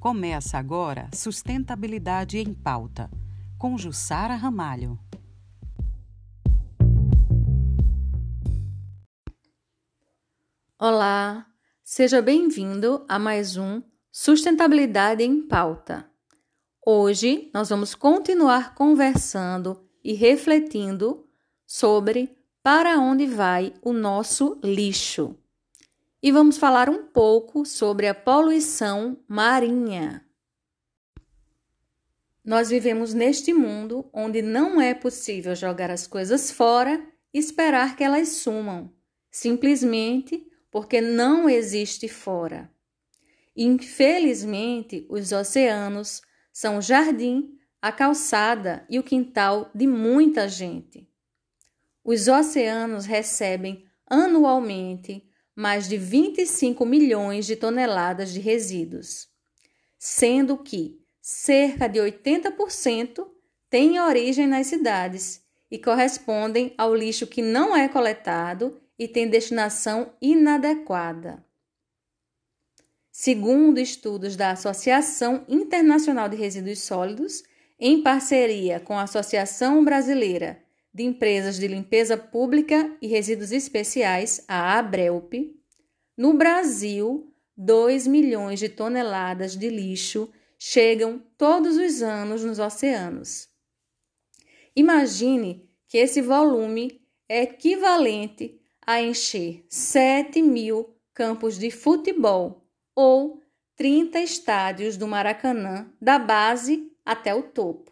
Começa agora Sustentabilidade em Pauta, com Jussara Ramalho. Olá, seja bem-vindo a mais um Sustentabilidade em Pauta. Hoje nós vamos continuar conversando e refletindo sobre para onde vai o nosso lixo. E vamos falar um pouco sobre a poluição marinha. Nós vivemos neste mundo onde não é possível jogar as coisas fora e esperar que elas sumam, simplesmente porque não existe fora. Infelizmente, os oceanos são o jardim, a calçada e o quintal de muita gente. Os oceanos recebem anualmente mais de 25 milhões de toneladas de resíduos, sendo que cerca de 80% têm origem nas cidades e correspondem ao lixo que não é coletado e tem destinação inadequada. Segundo estudos da Associação Internacional de Resíduos Sólidos, em parceria com a Associação Brasileira de Empresas de Limpeza Pública e Resíduos Especiais, a ABRELP, no Brasil, 2 milhões de toneladas de lixo chegam todos os anos nos oceanos. Imagine que esse volume é equivalente a encher 7 mil campos de futebol ou 30 estádios do Maracanã, da base até o topo.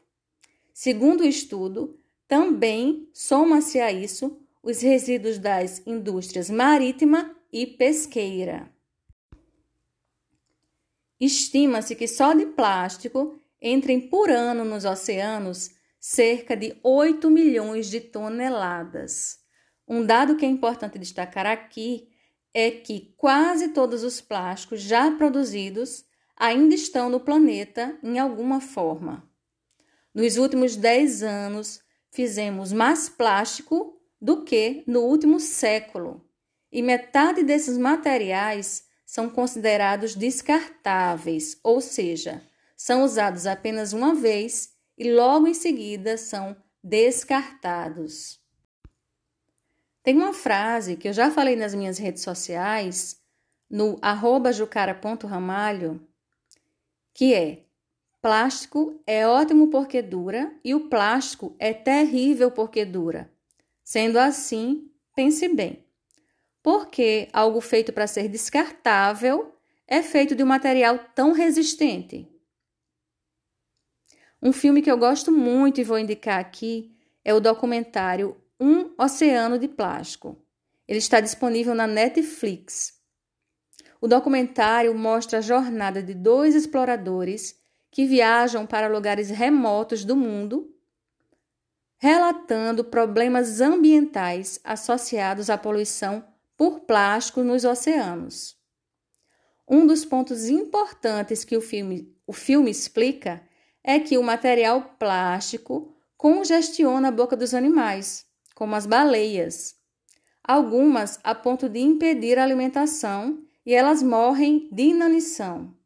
Segundo o estudo, também soma-se a isso os resíduos das indústrias marítima e pesqueira. Estima-se que só de plástico entrem por ano nos oceanos cerca de 8 milhões de toneladas. Um dado que é importante destacar aqui é que quase todos os plásticos já produzidos ainda estão no planeta em alguma forma. Nos últimos 10 anos, fizemos mais plástico do que no último século, e metade desses materiais são considerados descartáveis, ou seja, são usados apenas uma vez e logo em seguida são descartados. Tem uma frase que eu já falei nas minhas redes sociais, no arroba jucara.ramalho, que é plástico é ótimo porque dura e o plástico é terrível porque dura. Sendo assim, pense bem. Porque algo feito para ser descartável é feito de um material tão resistente? Um filme que eu gosto muito e vou indicar aqui é o documentário um Oceano de Plástico. Ele está disponível na Netflix. O documentário mostra a jornada de dois exploradores que viajam para lugares remotos do mundo, relatando problemas ambientais associados à poluição por plástico nos oceanos. Um dos pontos importantes que o filme, o filme explica é que o material plástico congestiona a boca dos animais, como as baleias. Algumas a ponto de impedir a alimentação e elas morrem de inanição.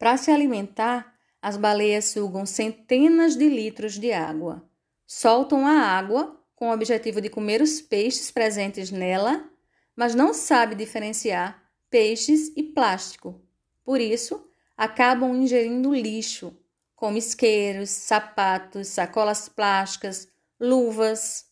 Para se alimentar, as baleias sugam centenas de litros de água. Soltam a água com o objetivo de comer os peixes presentes nela, mas não sabe diferenciar peixes e plástico. Por isso, acabam ingerindo lixo, como isqueiros, sapatos, sacolas plásticas, luvas.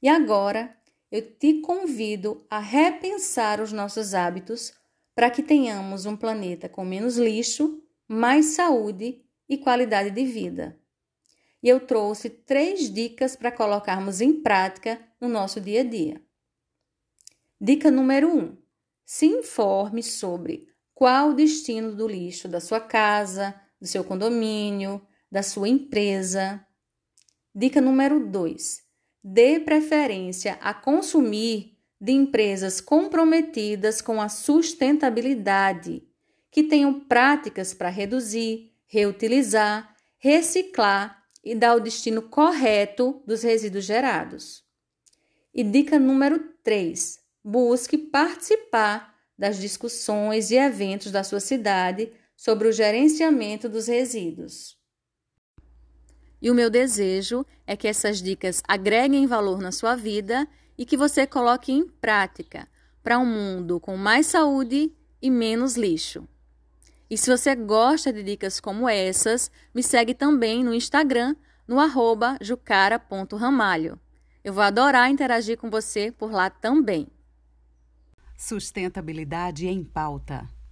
E agora eu te convido a repensar os nossos hábitos para que tenhamos um planeta com menos lixo, mais saúde e qualidade de vida. E eu trouxe três dicas para colocarmos em prática no nosso dia a dia. Dica número 1: um, se informe sobre qual o destino do lixo da sua casa, do seu condomínio, da sua empresa. Dica número 2: dê preferência a consumir de empresas comprometidas com a sustentabilidade, que tenham práticas para reduzir, reutilizar, reciclar e dar o destino correto dos resíduos gerados. E dica número 3: busque participar das discussões e eventos da sua cidade sobre o gerenciamento dos resíduos. E o meu desejo é que essas dicas agreguem valor na sua vida e que você coloque em prática para um mundo com mais saúde e menos lixo. E se você gosta de dicas como essas, me segue também no Instagram, no arroba jucara.ramalho. Eu vou adorar interagir com você por lá também. Sustentabilidade em pauta.